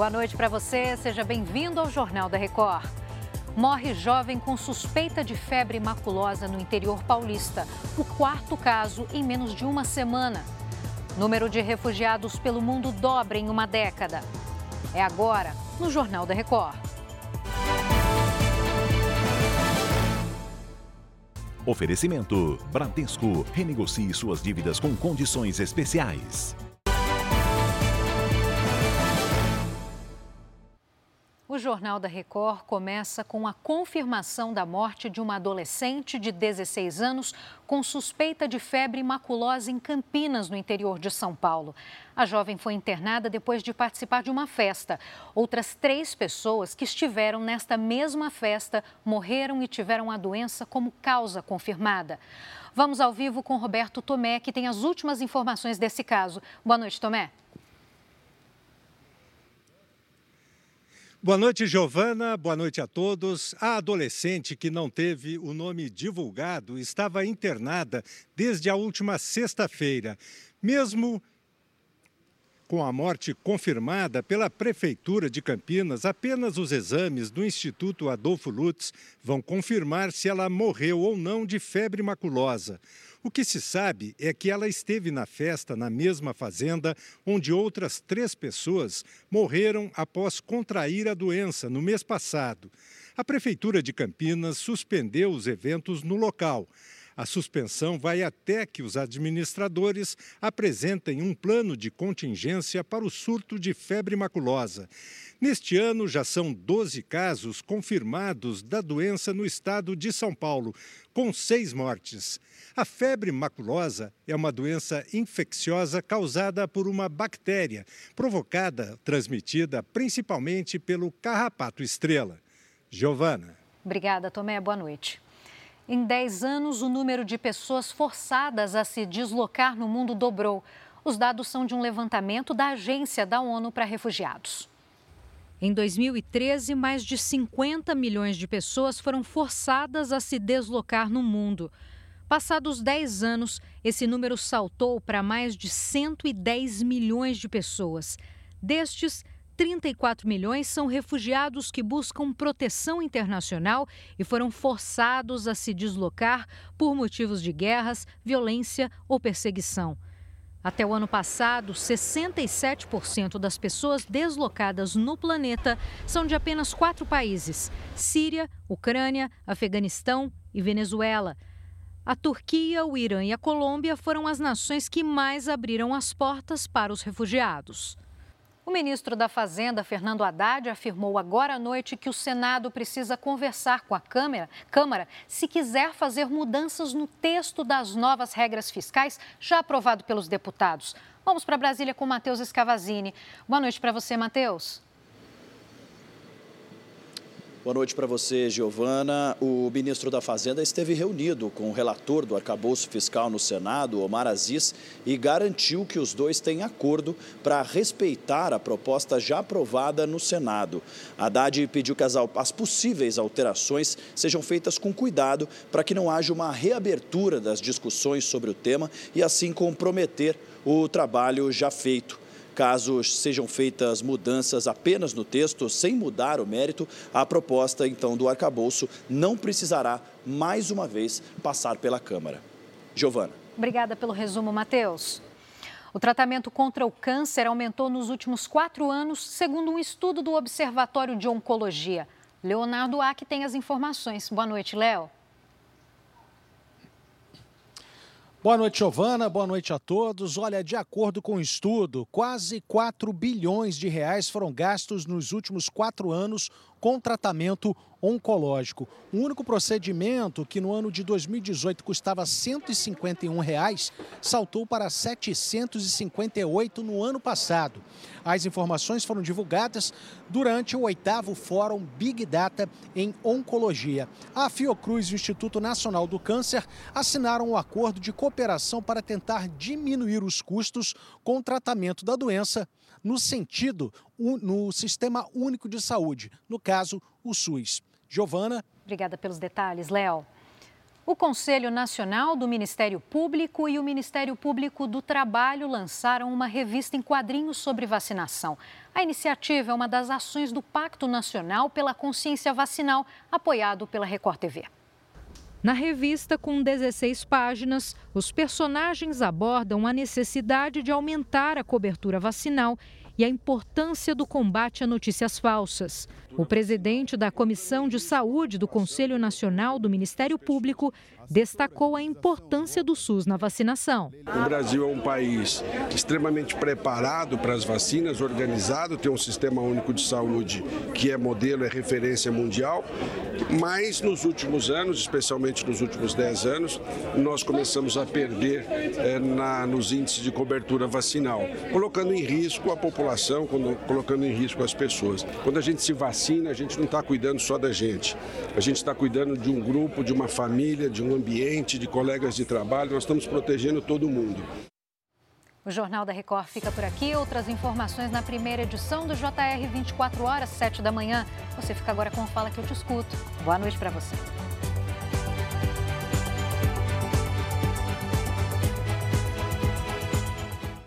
Boa noite para você, seja bem-vindo ao Jornal da Record. Morre jovem com suspeita de febre maculosa no interior paulista. O quarto caso em menos de uma semana. Número de refugiados pelo mundo dobra em uma década. É agora, no Jornal da Record. Oferecimento: Bradesco. Renegocie suas dívidas com condições especiais. O Jornal da Record começa com a confirmação da morte de uma adolescente de 16 anos com suspeita de febre maculosa em Campinas, no interior de São Paulo. A jovem foi internada depois de participar de uma festa. Outras três pessoas que estiveram nesta mesma festa morreram e tiveram a doença como causa confirmada. Vamos ao vivo com Roberto Tomé, que tem as últimas informações desse caso. Boa noite, Tomé. Boa noite, Giovana. Boa noite a todos. A adolescente que não teve o nome divulgado estava internada desde a última sexta-feira. Mesmo com a morte confirmada pela Prefeitura de Campinas, apenas os exames do Instituto Adolfo Lutz vão confirmar se ela morreu ou não de febre maculosa. O que se sabe é que ela esteve na festa na mesma fazenda onde outras três pessoas morreram após contrair a doença no mês passado. A Prefeitura de Campinas suspendeu os eventos no local. A suspensão vai até que os administradores apresentem um plano de contingência para o surto de febre maculosa. Neste ano, já são 12 casos confirmados da doença no estado de São Paulo, com seis mortes. A febre maculosa é uma doença infecciosa causada por uma bactéria, provocada, transmitida principalmente pelo carrapato estrela. Giovana. Obrigada, Tomé. Boa noite. Em 10 anos, o número de pessoas forçadas a se deslocar no mundo dobrou. Os dados são de um levantamento da Agência da ONU para Refugiados. Em 2013, mais de 50 milhões de pessoas foram forçadas a se deslocar no mundo. Passados 10 anos, esse número saltou para mais de 110 milhões de pessoas. Destes, 34 milhões são refugiados que buscam proteção internacional e foram forçados a se deslocar por motivos de guerras, violência ou perseguição. Até o ano passado, 67% das pessoas deslocadas no planeta são de apenas quatro países: Síria, Ucrânia, Afeganistão e Venezuela. A Turquia, o Irã e a Colômbia foram as nações que mais abriram as portas para os refugiados. O ministro da Fazenda, Fernando Haddad, afirmou agora à noite que o Senado precisa conversar com a Câmara, Câmara se quiser fazer mudanças no texto das novas regras fiscais já aprovado pelos deputados. Vamos para Brasília com Matheus Escavazini. Boa noite para você, Matheus. Boa noite para você, Giovana. O ministro da Fazenda esteve reunido com o relator do arcabouço fiscal no Senado, Omar Aziz, e garantiu que os dois têm acordo para respeitar a proposta já aprovada no Senado. Haddad pediu que as, as possíveis alterações sejam feitas com cuidado para que não haja uma reabertura das discussões sobre o tema e assim comprometer o trabalho já feito. Caso sejam feitas mudanças apenas no texto, sem mudar o mérito, a proposta então do arcabouço não precisará mais uma vez passar pela Câmara. Giovana. Obrigada pelo resumo, Matheus. O tratamento contra o câncer aumentou nos últimos quatro anos, segundo um estudo do Observatório de Oncologia. Leonardo Ack tem as informações. Boa noite, Léo. Boa noite, Giovana. Boa noite a todos. Olha, de acordo com o estudo, quase 4 bilhões de reais foram gastos nos últimos quatro anos com tratamento oncológico. O único procedimento que no ano de 2018 custava 151 reais, saltou para 758 no ano passado. As informações foram divulgadas durante o oitavo Fórum Big Data em Oncologia. A Fiocruz e o Instituto Nacional do Câncer assinaram um acordo de cooperação para tentar diminuir os custos com o tratamento da doença no sentido no Sistema Único de Saúde, no caso, o SUS. Giovana. Obrigada pelos detalhes, Léo. O Conselho Nacional do Ministério Público e o Ministério Público do Trabalho lançaram uma revista em quadrinhos sobre vacinação. A iniciativa é uma das ações do Pacto Nacional pela Consciência Vacinal, apoiado pela Record TV. Na revista, com 16 páginas, os personagens abordam a necessidade de aumentar a cobertura vacinal e a importância do combate a notícias falsas. O presidente da Comissão de Saúde do Conselho Nacional do Ministério Público destacou a importância do SUS na vacinação. O Brasil é um país extremamente preparado para as vacinas, organizado, tem um sistema único de saúde que é modelo, é referência mundial, mas nos últimos anos, especialmente nos últimos 10 anos, nós começamos a perder é, na, nos índices de cobertura vacinal, colocando em risco a população, colocando em risco as pessoas. Quando a gente se vacina, a gente não está cuidando só da gente, a gente está cuidando de um grupo, de uma família, de um ambiente, de colegas de trabalho, nós estamos protegendo todo mundo. O Jornal da Record fica por aqui. Outras informações na primeira edição do JR 24 horas, 7 da manhã. Você fica agora com o Fala que eu te escuto. Boa noite para você.